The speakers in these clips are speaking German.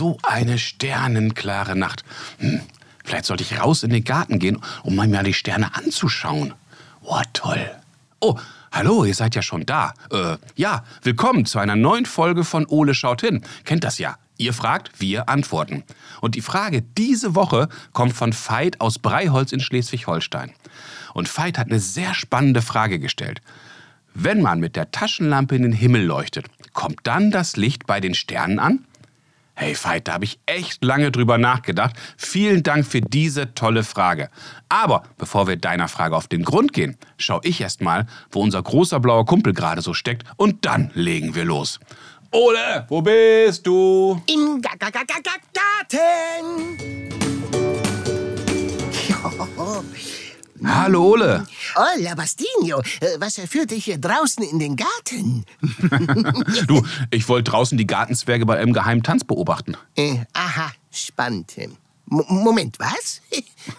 So eine sternenklare Nacht. Hm, vielleicht sollte ich raus in den Garten gehen, um mal mir die Sterne anzuschauen. Oh, toll. Oh, hallo, ihr seid ja schon da. Äh, ja, willkommen zu einer neuen Folge von Ole schaut hin. Kennt das ja. Ihr fragt, wir antworten. Und die Frage diese Woche kommt von Veit aus Breiholz in Schleswig-Holstein. Und Veit hat eine sehr spannende Frage gestellt. Wenn man mit der Taschenlampe in den Himmel leuchtet, kommt dann das Licht bei den Sternen an? Hey Veit, da habe ich echt lange drüber nachgedacht. Vielen Dank für diese tolle Frage. Aber bevor wir deiner Frage auf den Grund gehen, schaue ich erst mal, wo unser großer blauer Kumpel gerade so steckt und dann legen wir los. Ole, wo bist du? Im Ga Ga Garten. Hallo Ole. Hola, Bastinho. Äh, Was führt dich hier draußen in den Garten? Du, ich wollte draußen die Gartenzwerge bei einem geheimen Tanz beobachten. Äh, aha, spannend. M Moment, was?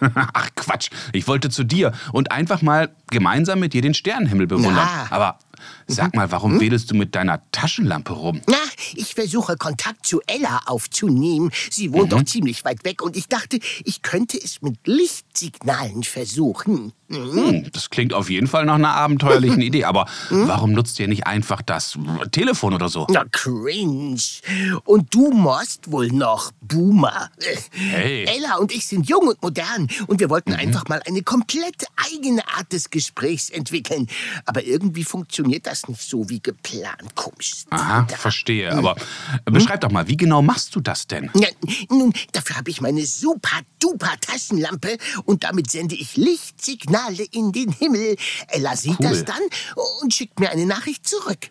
Ach Quatsch, ich wollte zu dir und einfach mal gemeinsam mit dir den Sternenhimmel bewundern. Ja. Aber sag mal, warum wedelst du mit deiner Taschenlampe rum? Na, ich versuche Kontakt zu Ella aufzunehmen. Sie wohnt doch ziemlich weit weg und ich dachte, ich könnte es mit Lichtsignalen versuchen. Hm, das klingt auf jeden Fall nach einer abenteuerlichen Idee, aber warum nutzt ihr nicht einfach das Telefon oder so? Na, cringe. Und du musst wohl noch Boomer. Hey. Ella und ich sind jung und modern und wir wollten einfach mal eine komplett eigene Art des Gesprächs entwickeln. Aber irgendwie funktioniert das nicht so wie geplant. Komisch. Aha, verstehe. Aber äh, beschreib doch mal, wie genau machst du das denn? Ja, nun, dafür habe ich meine super duper Taschenlampe und damit sende ich Lichtsignale in den Himmel. Ella sieht Cool. das dann und schickt mir eine Nachricht zurück.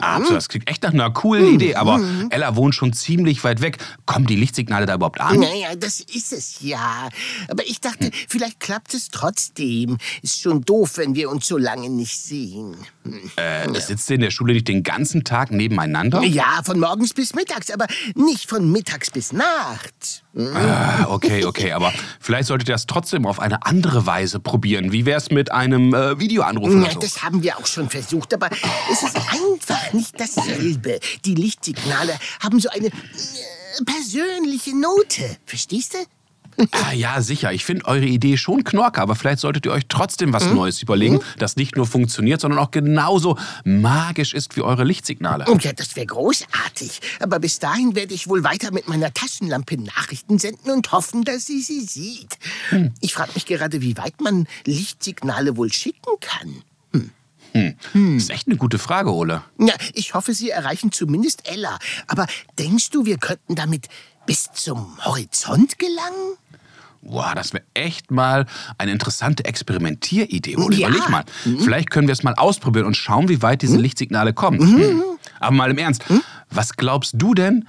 Ah, so, das klingt echt nach einer coolen Idee, aber Ella wohnt schon ziemlich weit weg. Kommen die Lichtsignale da überhaupt an? Naja, das ist es ja. Aber ich dachte, vielleicht klappt es trotzdem. Ist schon doof, wenn wir uns so lange nicht sehen. Äh, sitzt ihr in der Schule nicht den ganzen Tag nebeneinander? Ja, von morgens bis mittags, aber nicht von mittags bis nachts. Ah, okay, okay, aber vielleicht solltet ihr das trotzdem auf eine andere Weise probieren. Wie wär's mit einem äh, Videoanruf Ja, so? das haben wir auch schon versucht, aber es ist einfach nicht dasselbe. Die Lichtsignale haben so eine äh, persönliche Note. Verstehst du? Ah, ja, sicher. Ich finde eure Idee schon knorke, aber vielleicht solltet ihr euch trotzdem was Neues überlegen, das nicht nur funktioniert, sondern auch genauso magisch ist wie eure Lichtsignale. Und ja, das wäre großartig. Aber bis dahin werde ich wohl weiter mit meiner Taschenlampe Nachrichten senden und hoffen, dass sie sie sieht. Ich frage mich gerade, wie weit man Lichtsignale wohl schicken kann. Das ist echt eine gute Frage, Ole. Ja, ich hoffe, sie erreichen zumindest Ella. Aber denkst du, wir könnten damit bis zum Horizont gelangen? Boah, das wäre echt mal eine interessante Experimentieridee. Ole. Ja. Überleg mal. Vielleicht können wir es mal ausprobieren und schauen, wie weit diese Lichtsignale kommen. Hm. Aber mal im Ernst, was glaubst du denn,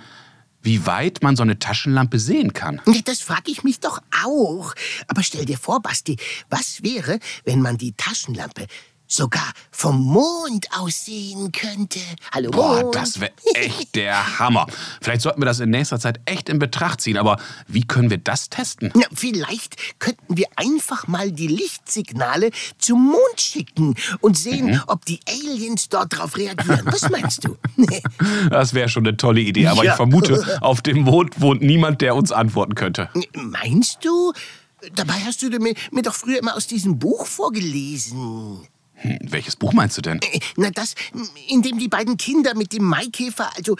wie weit man so eine Taschenlampe sehen kann? Das frage ich mich doch auch. Aber stell dir vor, Basti, was wäre, wenn man die Taschenlampe sogar vom Mond aus sehen könnte? Hallo Boah, Mond. das wäre echt der Hammer. Vielleicht sollten wir das in nächster Zeit echt in Betracht ziehen. Aber wie können wir das testen? Na, vielleicht könnten wir einfach mal die Lichtsignale zum Mond schicken und sehen, Mhm. ob die Aliens dort drauf reagieren. Was meinst du? Das wäre schon eine tolle Idee. Aber Ja. ich vermute, auf dem Mond wohnt niemand, der uns antworten könnte. Meinst du? Dabei hast du mir, mir doch früher immer aus diesem Buch vorgelesen. Hm, welches Buch meinst du denn? Äh, Na, das, in dem die beiden Kinder mit dem Maikäfer, also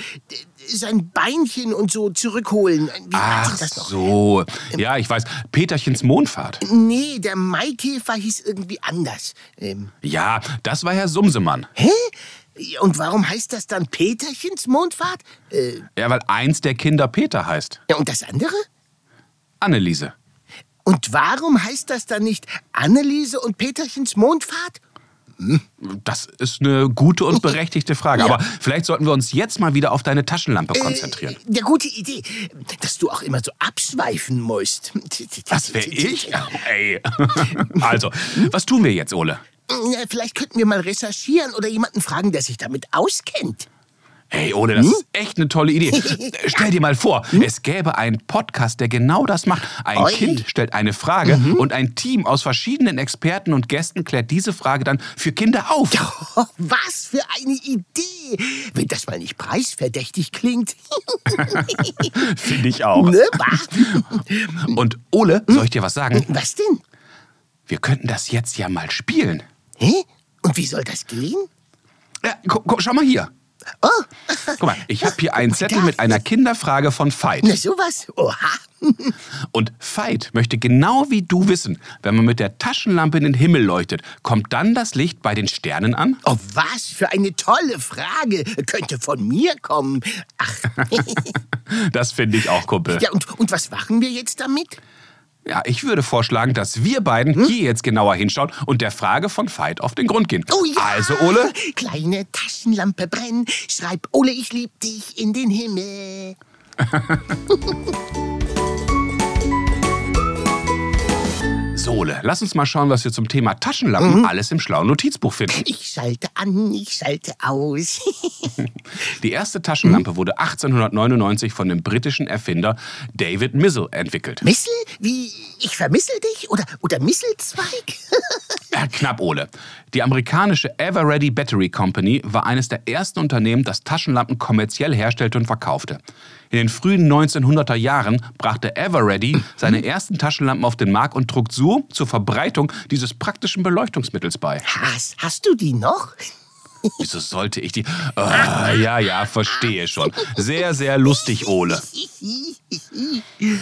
sein Beinchen und so zurückholen. Wie Ach das noch? so. Ja, ich weiß. Peterchens Mondfahrt. Nee, der Maikäfer hieß irgendwie anders. Ähm, Ja, das war Herr Sumsemann. hä? Und warum heißt das dann Peterchens Mondfahrt? Äh, Ja, weil eins der Kinder Peter heißt. ja, und das andere? Anneliese. Und warum heißt das dann nicht Anneliese und Peterchens Mondfahrt? Das ist eine gute und berechtigte Frage. Aber vielleicht sollten wir uns jetzt mal wieder auf deine Taschenlampe konzentrieren. Äh, ja, gute Idee. Dass du auch immer so abschweifen musst. Das wäre ich? Ey. Also, was tun wir jetzt, Ole? Na, vielleicht könnten wir mal recherchieren oder jemanden fragen, der sich damit auskennt. Hey Ole, das hm? ist echt eine tolle Idee. Stell dir mal vor, hm? es gäbe einen Podcast, der genau das macht. Ein Oi. Kind stellt eine Frage mhm. und ein Team aus verschiedenen Experten und Gästen klärt diese Frage dann für Kinder auf. Oh, was für eine Idee! Wenn das mal nicht preisverdächtig klingt. Finde ich auch. Ne, und Ole, soll ich dir was sagen? Was denn? Wir könnten das jetzt ja mal spielen. Hä? Und wie soll das gehen? Ja, schau mal hier. Oh. Guck mal, ich habe hier einen Zettel mit einer Kinderfrage von Veit. Na sowas? Oha. Und Veit möchte genau wie du wissen, wenn man mit der Taschenlampe in den Himmel leuchtet, kommt dann das Licht bei den Sternen an? Oh, was für eine tolle Frage. Könnte von mir kommen. Ach. das finde ich auch, Kumpel. Ja, und, und was machen wir jetzt damit? Ja, ich würde vorschlagen, dass wir beiden hm? hier jetzt genauer hinschauen und der Frage von Veit auf den Grund gehen. Oh ja! Also, Ole? Kleine Taschenlampe brenn, schreib Ole, ich lieb dich in den Himmel. Sohle. Lass uns mal schauen, was wir zum Thema Taschenlampen mhm. alles im schlauen Notizbuch finden. Ich schalte an, ich schalte aus. Die erste Taschenlampe mhm. wurde 1899 von dem britischen Erfinder David Missel entwickelt. Missel? Wie ich vermissel dich? Oder, oder Misselzweig? ja, knapp, Ole. Die amerikanische Everready Battery Company war eines der ersten Unternehmen, das Taschenlampen kommerziell herstellte und verkaufte. In den frühen 1900er Jahren brachte Everready seine ersten Taschenlampen auf den Markt und trug so zur Verbreitung dieses praktischen Beleuchtungsmittels bei. Hast, hast du die noch? Wieso sollte ich die? Oh, ja, ja, verstehe schon. Sehr, sehr lustig, Ole.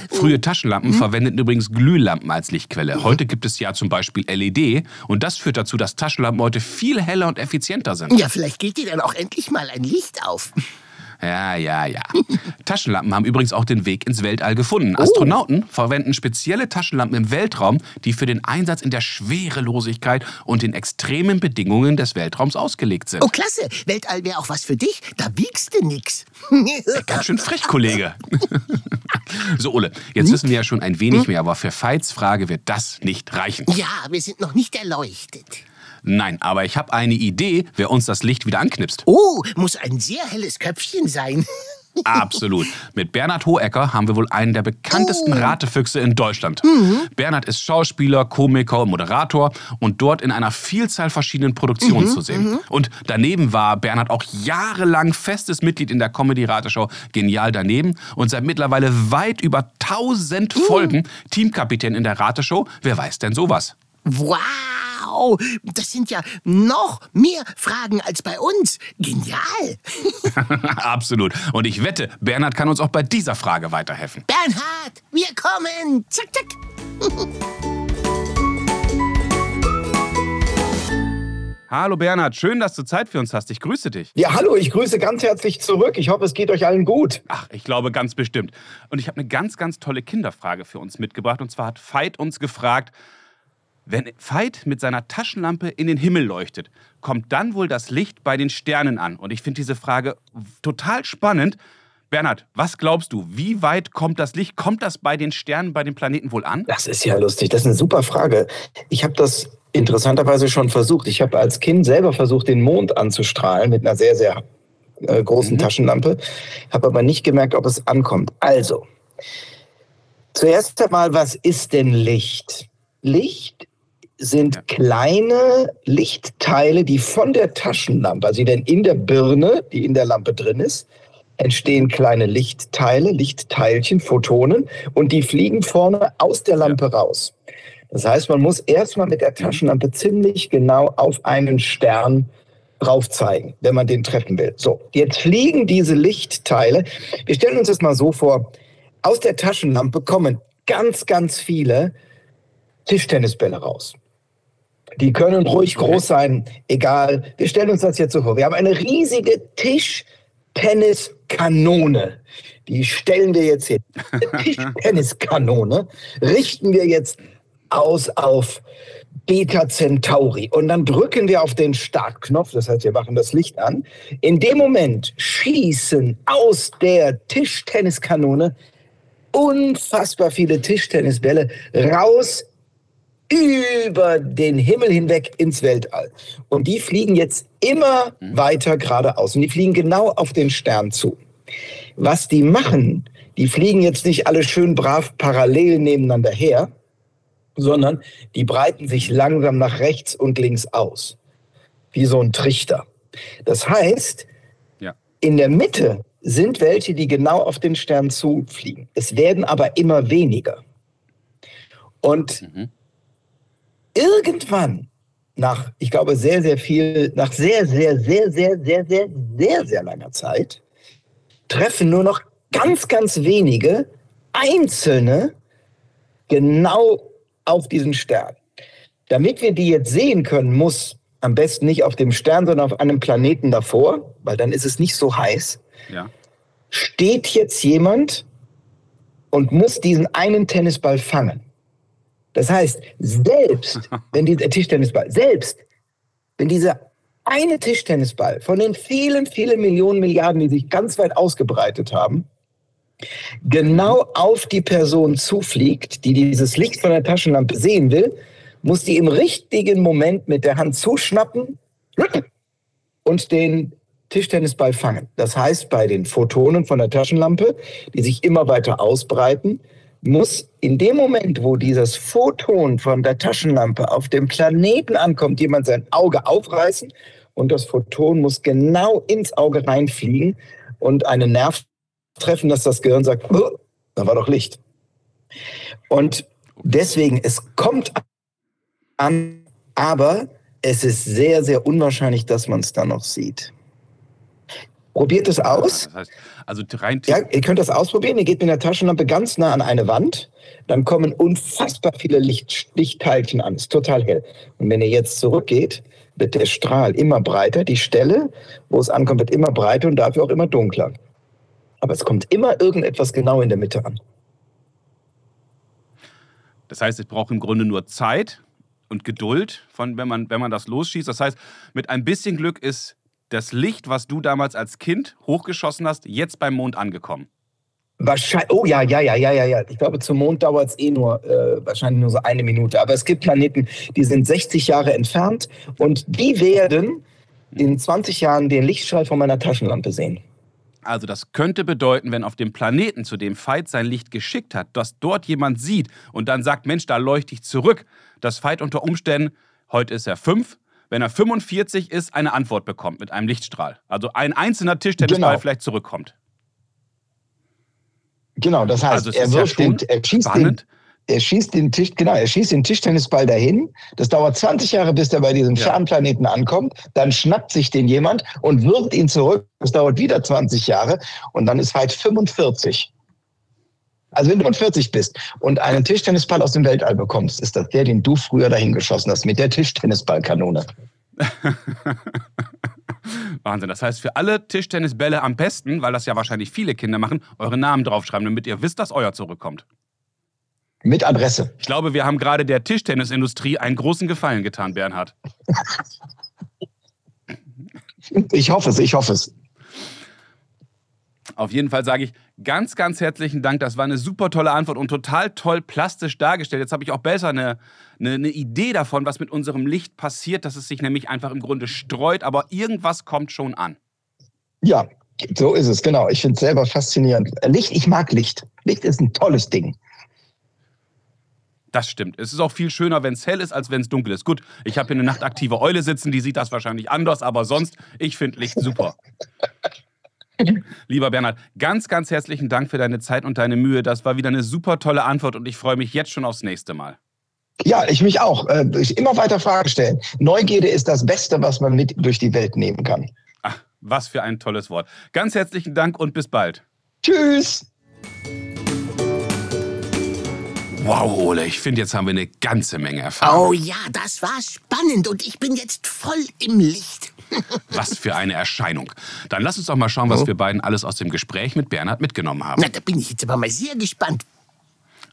Frühe Taschenlampen verwendeten übrigens Glühlampen als Lichtquelle. Heute gibt es ja zum Beispiel LED und das führt dazu, dass Taschenlampen heute viel heller und effizienter sind. Ja, vielleicht geht dir dann auch endlich mal ein Licht auf. Ja, ja, ja. Taschenlampen haben übrigens auch den Weg ins Weltall gefunden. Oh. Astronauten verwenden spezielle Taschenlampen im Weltraum, die für den Einsatz in der Schwerelosigkeit und den extremen Bedingungen des Weltraums ausgelegt sind. Oh, klasse. Weltall wäre auch was für dich. Da wiegst du nix. Ganz schön frech, Kollege. so, Ole, jetzt hm? wissen wir ja schon ein wenig hm? mehr, aber für Veits Frage wird das nicht reichen. Ja, wir sind noch nicht erleuchtet. Nein, aber ich habe eine Idee, wer uns das Licht wieder anknipst. Oh, muss ein sehr helles Köpfchen sein. Absolut. Mit Bernhard Hohecker haben wir wohl einen der bekanntesten oh. Ratefüchse in Deutschland. Mhm. Bernhard ist Schauspieler, Komiker und Moderator und dort in einer Vielzahl verschiedenen Produktionen mhm. zu sehen. Mhm. Und daneben war Bernhard auch jahrelang festes Mitglied in der Comedy-Rateshow Genial daneben und seit mittlerweile weit über 1000 mhm. Folgen Teamkapitän in der Rateshow. Wer weiß denn sowas? Wow! Wow, das sind ja noch mehr Fragen als bei uns. Genial. Absolut. Und ich wette, Bernhard kann uns auch bei dieser Frage weiterhelfen. Bernhard, wir kommen. Zack, zack. Hallo Bernhard, schön, dass du Zeit für uns hast. Ich grüße dich. Ja, hallo, ich grüße ganz herzlich zurück. Ich hoffe, es geht euch allen gut. Ach, ich glaube ganz bestimmt. Und ich habe eine ganz, ganz tolle Kinderfrage für uns mitgebracht. Und zwar hat Veit uns gefragt, wenn Veit mit seiner Taschenlampe in den Himmel leuchtet, kommt dann wohl das Licht bei den Sternen an? Und ich finde diese Frage total spannend. Bernhard, was glaubst du? Wie weit kommt das Licht? Kommt das bei den Sternen, bei den Planeten wohl an? Das ist ja lustig. Das ist eine super Frage. Ich habe das interessanterweise schon versucht. Ich habe als Kind selber versucht, den Mond anzustrahlen mit einer sehr, sehr äh, großen mhm. Taschenlampe. Habe aber nicht gemerkt, ob es ankommt. Also, zuerst einmal, was ist denn Licht? Licht sind kleine Lichtteile, die von der Taschenlampe, also denn in der Birne, die in der Lampe drin ist, entstehen kleine Lichtteile, Lichtteilchen, Photonen und die fliegen vorne aus der Lampe ja. raus. Das heißt, man muss erstmal mit der Taschenlampe ziemlich genau auf einen Stern drauf zeigen, wenn man den treffen will. So, jetzt fliegen diese Lichtteile. Wir stellen uns das mal so vor. Aus der Taschenlampe kommen ganz, ganz viele Tischtennisbälle raus. Die können ruhig groß sein, egal. Wir stellen uns das jetzt so vor. Wir haben eine riesige Tischtenniskanone. Die stellen wir jetzt hin. Tischtenniskanone richten wir jetzt aus auf Beta Centauri. Und dann drücken wir auf den Startknopf, das heißt, wir machen das Licht an. In dem Moment schießen aus der Tischtenniskanone unfassbar viele Tischtennisbälle raus über den Himmel hinweg ins Weltall. Und die fliegen jetzt immer mhm. weiter geradeaus. Und die fliegen genau auf den Stern zu. Was die machen, die fliegen jetzt nicht alle schön brav parallel nebeneinander her, sondern die breiten sich langsam nach rechts und links aus. Wie so ein Trichter. Das heißt, ja. in der Mitte sind welche, die genau auf den Stern zufliegen. Es werden aber immer weniger. Und mhm. Irgendwann, nach, ich glaube, sehr, sehr viel, nach sehr, sehr, sehr, sehr, sehr, sehr, sehr, sehr langer Zeit, treffen nur noch ganz, ganz wenige einzelne genau auf diesen Stern. Damit wir die jetzt sehen können, muss am besten nicht auf dem Stern, sondern auf einem Planeten davor, weil dann ist es nicht so heiß. Ja. Steht jetzt jemand und muss diesen einen Tennisball fangen. Das heißt, selbst wenn dieser Tischtennisball, selbst wenn dieser eine Tischtennisball von den vielen, vielen Millionen Milliarden, die sich ganz weit ausgebreitet haben, genau auf die Person zufliegt, die dieses Licht von der Taschenlampe sehen will, muss die im richtigen Moment mit der Hand zuschnappen und den Tischtennisball fangen. Das heißt, bei den Photonen von der Taschenlampe, die sich immer weiter ausbreiten, muss in dem Moment, wo dieses Photon von der Taschenlampe auf dem Planeten ankommt, jemand sein Auge aufreißen und das Photon muss genau ins Auge reinfliegen und einen Nerv treffen, dass das Gehirn sagt, da war doch Licht. Und deswegen, es kommt an, aber es ist sehr, sehr unwahrscheinlich, dass man es dann noch sieht. Probiert es aus. Das heißt, also rein ja, ihr könnt das ausprobieren. Ihr geht mit der Taschenlampe ganz nah an eine Wand. Dann kommen unfassbar viele Licht, Lichtteilchen an. Es ist total hell. Und wenn ihr jetzt zurückgeht, wird der Strahl immer breiter. Die Stelle, wo es ankommt, wird immer breiter und dafür auch immer dunkler. Aber es kommt immer irgendetwas genau in der Mitte an. Das heißt, ich brauche im Grunde nur Zeit und Geduld, von, wenn, man, wenn man das losschießt. Das heißt, mit ein bisschen Glück ist das Licht, was du damals als Kind hochgeschossen hast, jetzt beim Mond angekommen? Wahrscheinlich, oh ja, ja, ja, ja, ja, ja. Ich glaube, zum Mond dauert es eh nur, äh, wahrscheinlich nur so eine Minute. Aber es gibt Planeten, die sind 60 Jahre entfernt und die werden in 20 Jahren den Lichtstrahl von meiner Taschenlampe sehen. Also das könnte bedeuten, wenn auf dem Planeten, zu dem Veit sein Licht geschickt hat, dass dort jemand sieht und dann sagt, Mensch, da leuchte ich zurück, dass Veit unter Umständen, heute ist er fünf, wenn er 45 ist, eine Antwort bekommt mit einem Lichtstrahl. Also ein einzelner Tischtennisball genau. vielleicht zurückkommt. Genau, das heißt, also er, wirft ja den, er, schießt den, er schießt den Tisch, genau, er schießt den Tischtennisball dahin. Das dauert 20 Jahre, bis er bei diesem ja. Fernplaneten ankommt. Dann schnappt sich den jemand und wirft ihn zurück. Das dauert wieder 20 Jahre und dann ist halt 45. Also wenn du 40 bist und einen Tischtennisball aus dem Weltall bekommst, ist das der, den du früher dahin geschossen hast mit der Tischtennisballkanone. Wahnsinn. Das heißt, für alle Tischtennisbälle am besten, weil das ja wahrscheinlich viele Kinder machen, eure Namen draufschreiben, damit ihr wisst, dass euer zurückkommt. Mit Adresse. Ich glaube, wir haben gerade der Tischtennisindustrie einen großen Gefallen getan, Bernhard. ich hoffe es, ich hoffe es. Auf jeden Fall sage ich ganz, ganz herzlichen Dank. Das war eine super tolle Antwort und total toll plastisch dargestellt. Jetzt habe ich auch besser eine, eine, eine, Idee davon, was mit unserem Licht passiert, dass es sich nämlich einfach im Grunde streut, aber irgendwas kommt schon an. Ja, so ist es, genau. Ich finde es selber faszinierend. Licht, ich mag Licht. Licht ist ein tolles Ding. Das stimmt. Es ist auch viel schöner, wenn es hell ist, als wenn es dunkel ist. Gut, ich habe hier eine nachtaktive Eule sitzen, die sieht das wahrscheinlich anders, aber sonst, ich finde Licht super. Lieber Bernhard, ganz, ganz herzlichen Dank für deine Zeit und deine Mühe. Das war wieder eine super tolle Antwort und ich freue mich jetzt schon aufs nächste Mal. Ja, ich mich auch. Äh, immer weiter Fragen stellen. Neugierde ist das Beste, was man mit durch die Welt nehmen kann. Ach, was für ein tolles Wort. Ganz herzlichen Dank und bis bald. Tschüss. Wow, Ole, ich finde, jetzt haben wir eine ganze Menge erfahren. Oh ja, das war spannend und ich bin jetzt voll im Licht. was für eine Erscheinung. Dann lass uns doch mal schauen, was oh. wir beiden alles aus dem Gespräch mit Bernhard mitgenommen haben. Na, da bin ich jetzt aber mal sehr gespannt.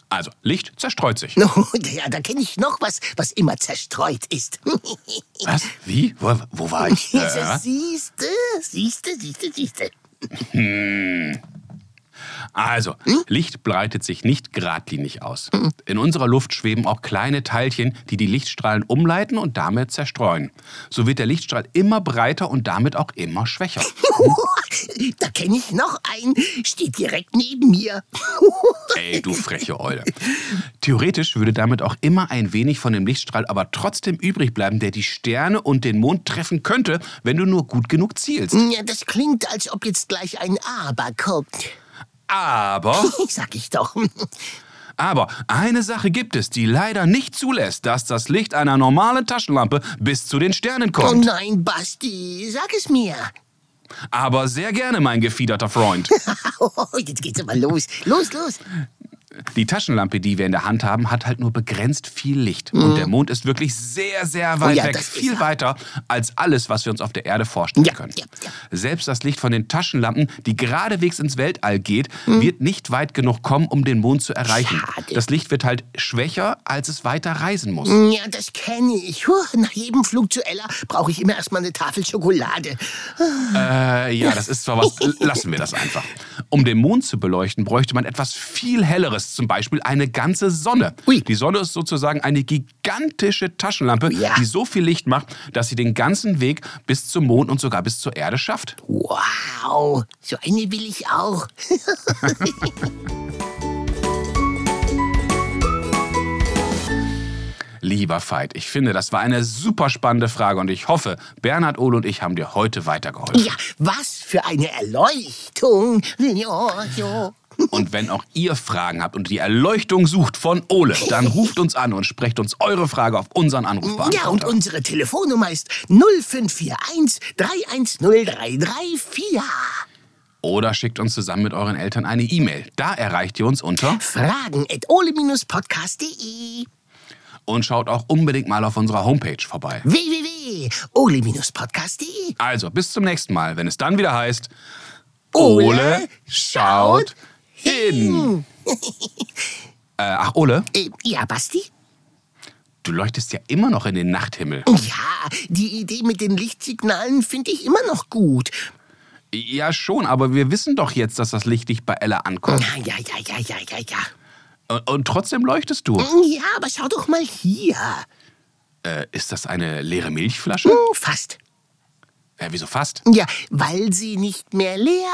Also, Licht zerstreut sich. No, ja, da kenne ich noch was, was immer zerstreut ist. was? Wie? Wo, wo war ich? Äh? Siehste, siehste, siehste, siehste. Hm. Also, Licht breitet sich nicht geradlinig aus. In unserer Luft schweben auch kleine Teilchen, die die Lichtstrahlen umleiten und damit zerstreuen. So wird der Lichtstrahl immer breiter und damit auch immer schwächer. da kenne ich noch einen. Steht direkt neben mir. Ey, du freche Eule. Theoretisch würde damit auch immer ein wenig von dem Lichtstrahl aber trotzdem übrig bleiben, der die Sterne und den Mond treffen könnte, wenn du nur gut genug zielst. Ja, das klingt, als ob jetzt gleich ein Aber kommt. Aber, Sag ich doch. aber eine Sache gibt es, die leider nicht zulässt, dass das Licht einer normalen Taschenlampe bis zu den Sternen Oh kommt. nein, Basti, sag es mir. Aber sehr gerne, mein gefiederter Freund. Jetzt geht's aber los. Los, los. Die Taschenlampe, die wir in der Hand haben, hat halt nur begrenzt viel Licht. Und der Mond ist wirklich sehr, sehr weit Mhm. Oh ja, weg. Viel er. weiter als alles, was wir uns auf der Erde vorstellen Ja, können. ja, ja. Selbst das Licht von den Taschenlampen, die geradewegs ins Weltall geht, Mhm. wird nicht weit genug kommen, um den Mond zu erreichen. Schade. Das Licht wird halt schwächer, als es weiter reisen muss. Ja, das kenne ich. Nach jedem Flug zu Ella brauche ich immer erstmal eine Tafel Schokolade. Äh, ja, das ist zwar was. Lassen wir das einfach. Um den Mond zu beleuchten, bräuchte man etwas viel Helleres, zum Beispiel eine ganze Sonne. Ui. Die Sonne ist sozusagen eine gigantische Taschenlampe, Ja. die so viel Licht macht, dass sie den ganzen Weg bis zum Mond und sogar bis zur Erde schafft. Wow, so eine will ich auch. Lieber Veit, ich finde, das war eine super spannende Frage und ich hoffe, Bernhard, Ole und ich haben dir heute weitergeholfen. Ja, was für eine Erleuchtung. Und wenn auch ihr Fragen habt und die Erleuchtung sucht von Ole, dann ruft uns an und sprecht uns eure Frage auf unseren Anrufbeantworter. Ja, und unsere Telefonnummer ist 0541 310334. Oder schickt uns zusammen mit euren Eltern eine E-Mail. Da erreicht ihr uns unter Fragen at ole-podcast.de und schaut auch unbedingt mal auf unserer Homepage vorbei. www.ole-podcast.de Also bis zum nächsten Mal, wenn es dann wieder heißt Ole schaut hin. äh, ach Ole, äh, Ja, Basti? du leuchtest ja immer noch in den Nachthimmel. Ja, die Idee mit den Lichtsignalen finde ich immer noch gut. Ja schon, aber wir wissen doch jetzt, dass das Licht nicht bei Ella ankommt. Ja, ja, ja, ja, ja, ja, ja. Und, und trotzdem leuchtest du. Ja, aber schau doch mal hier. Äh, ist das eine leere Milchflasche? Hm, Fast. Äh, wieso fast? Ja, weil sie nicht mehr leer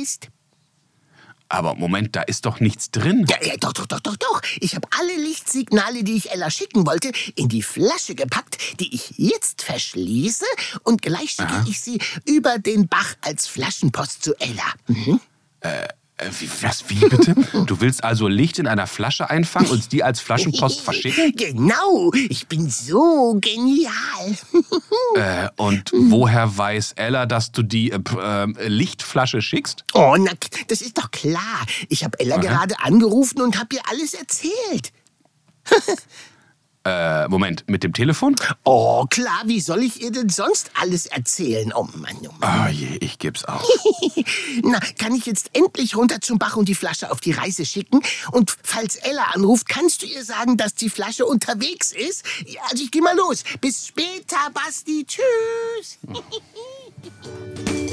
ist. Aber Moment, da ist doch nichts drin. Ja, ja, doch, doch, doch, doch, doch. Ich habe alle Lichtsignale, die ich Ella schicken wollte, in die Flasche gepackt, die ich jetzt verschließe und gleich schicke ich sie über den Bach als Flaschenpost zu Ella. Mhm. Äh, wie, was, wie bitte? Du willst also Licht in einer Flasche einfangen und die als Flaschenpost verschicken? Genau, ich bin so genial. Äh, und woher weiß Ella, dass du die äh, p- äh, Lichtflasche schickst? Oh, na, das ist doch klar. Ich habe Ella gerade angerufen und habe ihr alles erzählt. Äh, Moment, mit dem Telefon? Oh, klar, wie soll ich ihr denn sonst alles erzählen? Oh Mann, oh Mann. Oh je, ich geb's auf. Na, kann ich jetzt endlich runter zum Bach und die Flasche auf die Reise schicken? Und falls Ella anruft, kannst du ihr sagen, dass die Flasche unterwegs ist? Ja, also ich geh mal los. Bis später, Basti. Tschüss.